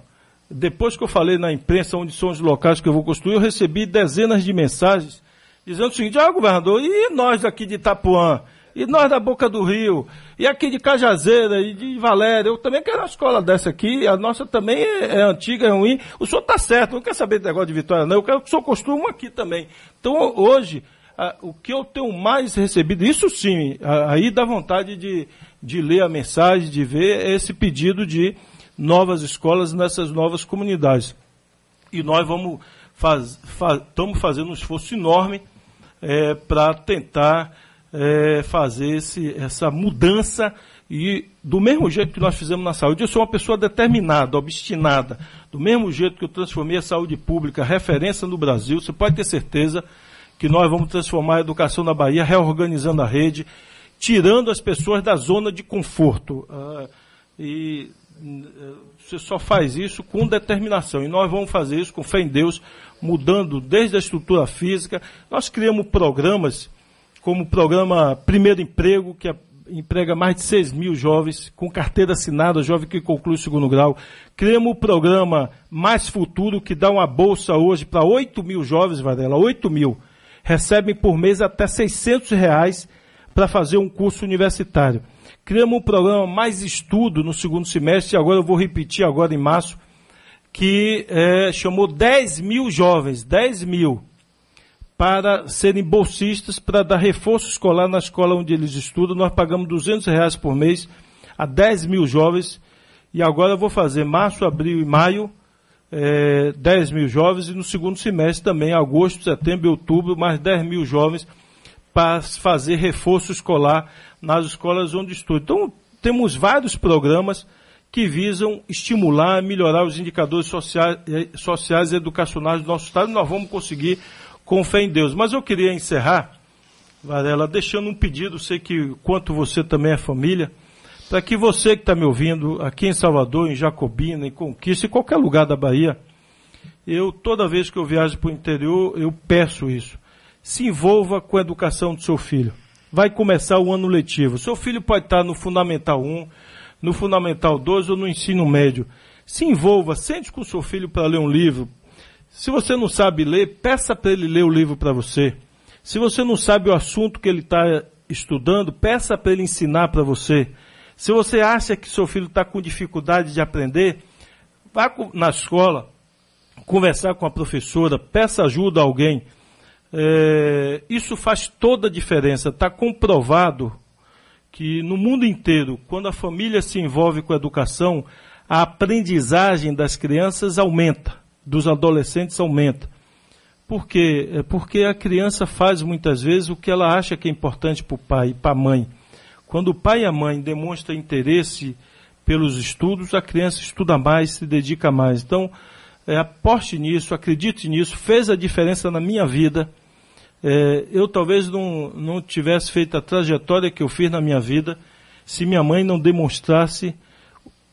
Depois que eu falei na imprensa onde são os locais que eu vou construir, eu recebi dezenas de mensagens dizendo o seguinte: ah, governador, e nós daqui de Itapuã? E nós da Boca do Rio? E aqui de Cajazeira e de Valéria? Eu também quero uma escola dessa aqui. A nossa também é, é antiga, é ruim. O senhor está certo, não quer saber de negócio de Vitória, não. Eu quero que o senhor construa uma aqui também. Então, hoje, o que eu tenho mais recebido, isso sim, aí dá vontade de, de ler a mensagem, de ver esse pedido de novas escolas nessas novas comunidades. E nós vamos faz, fa- estamos fazendo um esforço enorme para tentar é, fazer esse, essa mudança e do mesmo jeito que nós fizemos na saúde, eu sou uma pessoa determinada, obstinada. Do mesmo jeito que eu transformei a saúde pública referência no Brasil, você pode ter certeza que nós vamos transformar a educação na Bahia, reorganizando a rede, tirando as pessoas da zona de conforto. Uh, e uh, você só faz isso com determinação. E nós vamos fazer isso com fé em Deus, mudando desde a estrutura física. Nós criamos programas, como o programa Primeiro Emprego, que é emprega mais de 6 mil jovens com carteira assinada, jovem que conclui o segundo grau. Criamos o programa Mais Futuro, que dá uma bolsa hoje para 8 mil jovens, Varela, 8 mil. Recebem por mês até 600 reais para fazer um curso universitário. Criamos um programa Mais Estudo no segundo semestre, agora eu vou repetir agora em março, que é, chamou 10 mil jovens, 10 mil para serem bolsistas, para dar reforço escolar na escola onde eles estudam. Nós pagamos 200 reais por mês a 10 mil jovens. E agora eu vou fazer março, abril e maio, é, 10 mil jovens. E no segundo semestre também, agosto, setembro e outubro, mais 10 mil jovens para fazer reforço escolar nas escolas onde estudam. Então, temos vários programas que visam estimular, melhorar os indicadores sociais, sociais e educacionais do nosso Estado. Nós vamos conseguir com fé em Deus. Mas eu queria encerrar, Varela, deixando um pedido, sei que quanto você também é família, para que você que está me ouvindo aqui em Salvador, em Jacobina, em Conquista, em qualquer lugar da Bahia, eu, toda vez que eu viajo para o interior, eu peço isso. Se envolva com a educação do seu filho. Vai começar o ano letivo. Seu filho pode estar no Fundamental 1, no Fundamental 2 ou no ensino médio. Se envolva, sente com seu filho para ler um livro, se você não sabe ler, peça para ele ler o livro para você. Se você não sabe o assunto que ele está estudando, peça para ele ensinar para você. Se você acha que seu filho está com dificuldade de aprender, vá na escola, conversar com a professora, peça ajuda a alguém. É, isso faz toda a diferença. Está comprovado que no mundo inteiro, quando a família se envolve com a educação, a aprendizagem das crianças aumenta dos adolescentes aumenta. Por quê? É porque a criança faz muitas vezes o que ela acha que é importante para o pai e para a mãe. Quando o pai e a mãe demonstram interesse pelos estudos, a criança estuda mais, se dedica mais. Então, é, aposte nisso, acredite nisso, fez a diferença na minha vida. É, eu talvez não, não tivesse feito a trajetória que eu fiz na minha vida se minha mãe não demonstrasse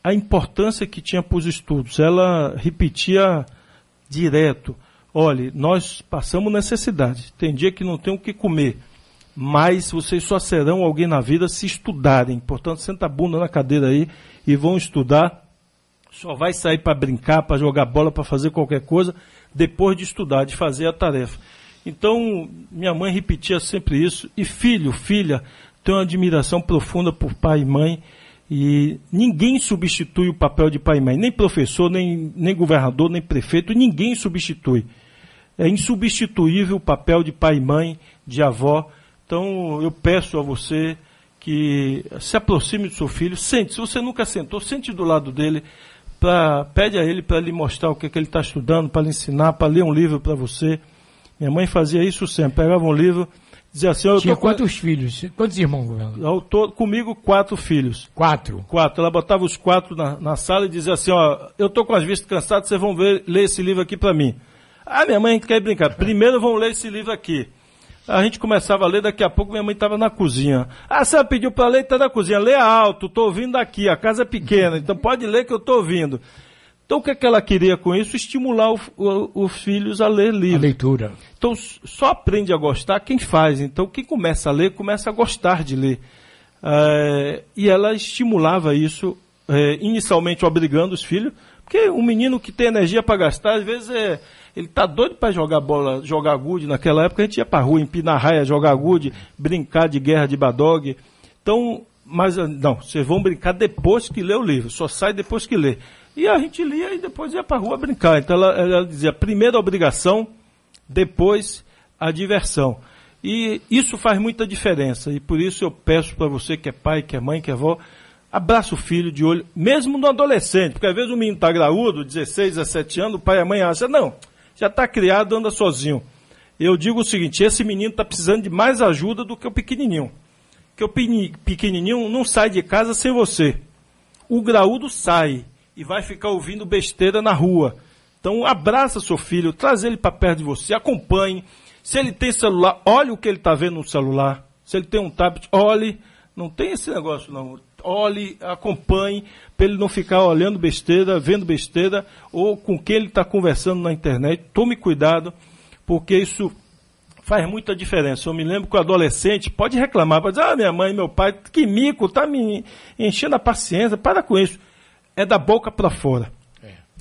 a importância que tinha para os estudos. Ela repetia direto. Olhe, nós passamos necessidade. Tem dia que não tem o que comer. Mas vocês só serão alguém na vida se estudarem. Portanto, senta a bunda na cadeira aí e vão estudar. Só vai sair para brincar, para jogar bola, para fazer qualquer coisa, depois de estudar, de fazer a tarefa. Então, minha mãe repetia sempre isso. E filho, filha, tem uma admiração profunda por pai e mãe e ninguém substitui o papel de pai e mãe, nem professor, nem, nem governador, nem prefeito, ninguém substitui. É insubstituível o papel de pai e mãe, de avó. Então eu peço a você que se aproxime do seu filho, sente. Se você nunca sentou, sente do lado dele, pra, pede a ele para lhe mostrar o que, é que ele está estudando, para lhe ensinar, para ler um livro para você. Minha mãe fazia isso sempre, pegava um livro Dizia assim, eu Tinha quantos com... filhos? Quantos irmãos, governador? Tô, comigo, quatro filhos. Quatro? Quatro. Ela botava os quatro na, na sala e dizia assim, ó, eu tô com as vistas cansadas, vocês vão ver, ler esse livro aqui para mim. Ah, minha mãe quer brincar. Primeiro vão ler esse livro aqui. A gente começava a ler, daqui a pouco minha mãe estava na cozinha. Ah, você pediu para ler, está na cozinha. Lê alto, estou ouvindo daqui, a casa é pequena, então pode ler que eu estou ouvindo. Então o que, é que ela queria com isso? Estimular os filhos a ler livros. A leitura. Então só aprende a gostar quem faz. Então quem começa a ler, começa a gostar de ler. É, e ela estimulava isso, é, inicialmente obrigando os filhos, porque um menino que tem energia para gastar, às vezes é, ele tá doido para jogar bola, jogar gude. Naquela época a gente ia para rua, empinar raia, jogar gude, brincar de guerra de badog. Então, mas não, vocês vão brincar depois que lê o livro, só sai depois que lê. E a gente lia e depois ia para a rua brincar. Então ela, ela dizia, primeiro a obrigação, depois a diversão. E isso faz muita diferença. E por isso eu peço para você que é pai, que é mãe, que é avó, abraça o filho de olho, mesmo no adolescente, porque às vezes o menino está graúdo, 16, 17 anos, o pai e a mãe acham, não, já está criado, anda sozinho. Eu digo o seguinte: esse menino está precisando de mais ajuda do que o pequenininho. Porque o pequenininho não sai de casa sem você. O graúdo sai e vai ficar ouvindo besteira na rua. Então abraça seu filho, traz ele para perto de você, acompanhe. Se ele tem celular, olhe o que ele está vendo no celular. Se ele tem um tablet, olhe. Não tem esse negócio não. Olhe, acompanhe, para ele não ficar olhando besteira, vendo besteira, ou com quem ele está conversando na internet. Tome cuidado, porque isso faz muita diferença. Eu me lembro que o adolescente pode reclamar, pode dizer, ah, minha mãe, meu pai, que mico, tá me enchendo a paciência, para com isso. É da boca para fora.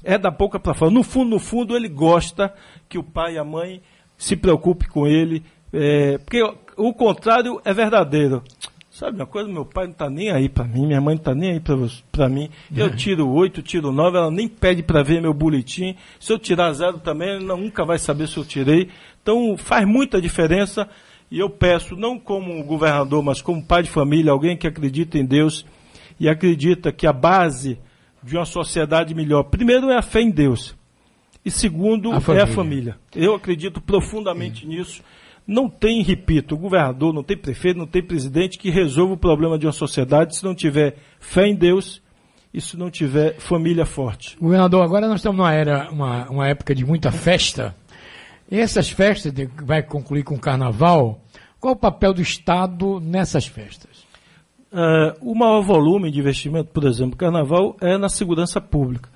É da boca para fora. No fundo, no fundo, ele gosta que o pai e a mãe se preocupe com ele, é, porque o contrário é verdadeiro. Sabe uma coisa? Meu pai não está nem aí para mim, minha mãe não está nem aí para mim. Eu uhum. tiro oito, tiro nove, ela nem pede para ver meu boletim. Se eu tirar zero também, ela nunca vai saber se eu tirei. Então faz muita diferença e eu peço, não como governador, mas como pai de família, alguém que acredita em Deus e acredita que a base de uma sociedade melhor, primeiro é a fé em Deus. E segundo, a é a família. Eu acredito profundamente é. nisso. Não tem, repito, governador, não tem prefeito, não tem presidente que resolva o problema de uma sociedade se não tiver fé em Deus e se não tiver família forte. Governador, agora nós estamos numa era, uma, uma época de muita festa. E essas festas, de, vai concluir com o carnaval, qual o papel do Estado nessas festas? Uh, o maior volume de investimento, por exemplo, carnaval, é na segurança pública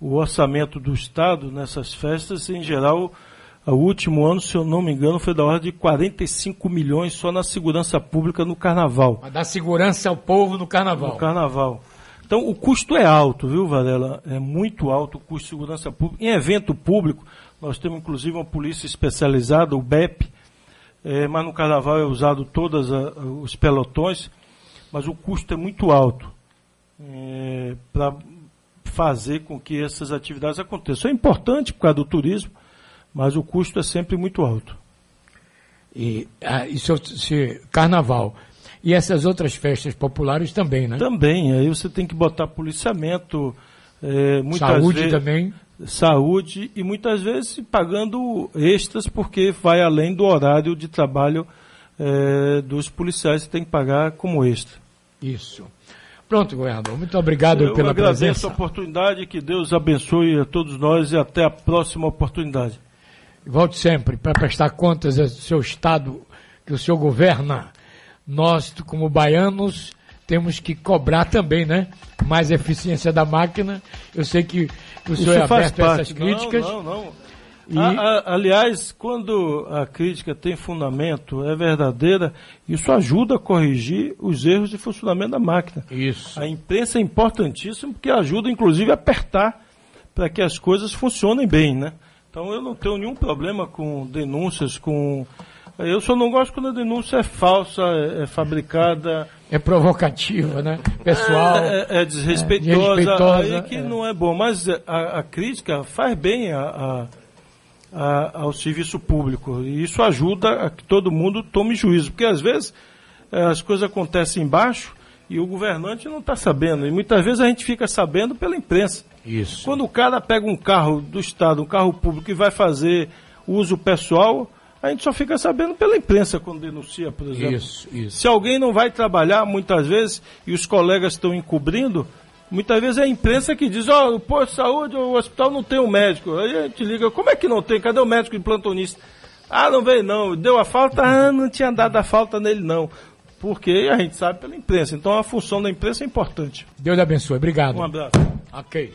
o orçamento do Estado nessas festas, em geral, o último ano, se eu não me engano, foi da ordem de 45 milhões só na segurança pública no carnaval. A dar segurança ao povo no carnaval. No carnaval. Então, o custo é alto, viu, Varela? É muito alto o custo de segurança pública. Em evento público, nós temos inclusive uma polícia especializada, o BEP, é, mas no carnaval é usado todos os pelotões, mas o custo é muito alto. É, para fazer com que essas atividades aconteçam. É importante por causa do turismo, mas o custo é sempre muito alto. E, ah, e se, se, carnaval. E essas outras festas populares também, né? Também. Aí você tem que botar policiamento. É, saúde vezes, também. Saúde e muitas vezes pagando extras porque vai além do horário de trabalho é, dos policiais, você tem que pagar como extra. Isso. Pronto, governador. Muito obrigado Eu pela presença. Eu agradeço a oportunidade, que Deus abençoe a todos nós e até a próxima oportunidade. Volte sempre para prestar contas do seu Estado que o senhor governa. Nós, como baianos, temos que cobrar também, né? Mais eficiência da máquina. Eu sei que o senhor Isso é aberto a essas críticas. Não, não, não. E... A, a, aliás, quando a crítica tem fundamento, é verdadeira, isso ajuda a corrigir os erros de funcionamento da máquina. Isso. A imprensa é importantíssima porque ajuda, inclusive, a apertar para que as coisas funcionem bem, né? Então eu não tenho nenhum problema com denúncias, com. Eu só não gosto quando a denúncia é falsa, é, é fabricada. É provocativa, né? Pessoal. É, é, é desrespeitosa, desrespeitosa, aí que é. não é bom. Mas a, a crítica faz bem a, a a, ao serviço público. E isso ajuda a que todo mundo tome juízo, porque às vezes é, as coisas acontecem embaixo e o governante não está sabendo. E muitas vezes a gente fica sabendo pela imprensa. Isso. Quando o cara pega um carro do Estado, um carro público e vai fazer uso pessoal, a gente só fica sabendo pela imprensa quando denuncia, por exemplo. Isso, isso. Se alguém não vai trabalhar muitas vezes e os colegas estão encobrindo, Muitas vezes é a imprensa que diz, ó, oh, o posto de saúde, o hospital não tem um médico. Aí a gente liga, como é que não tem? Cadê o médico de plantonista? Ah, não veio não. Deu a falta? Ah, não tinha dado a falta nele não. Porque a gente sabe pela imprensa. Então a função da imprensa é importante. Deus abençoe. Obrigado. Um abraço. Ok.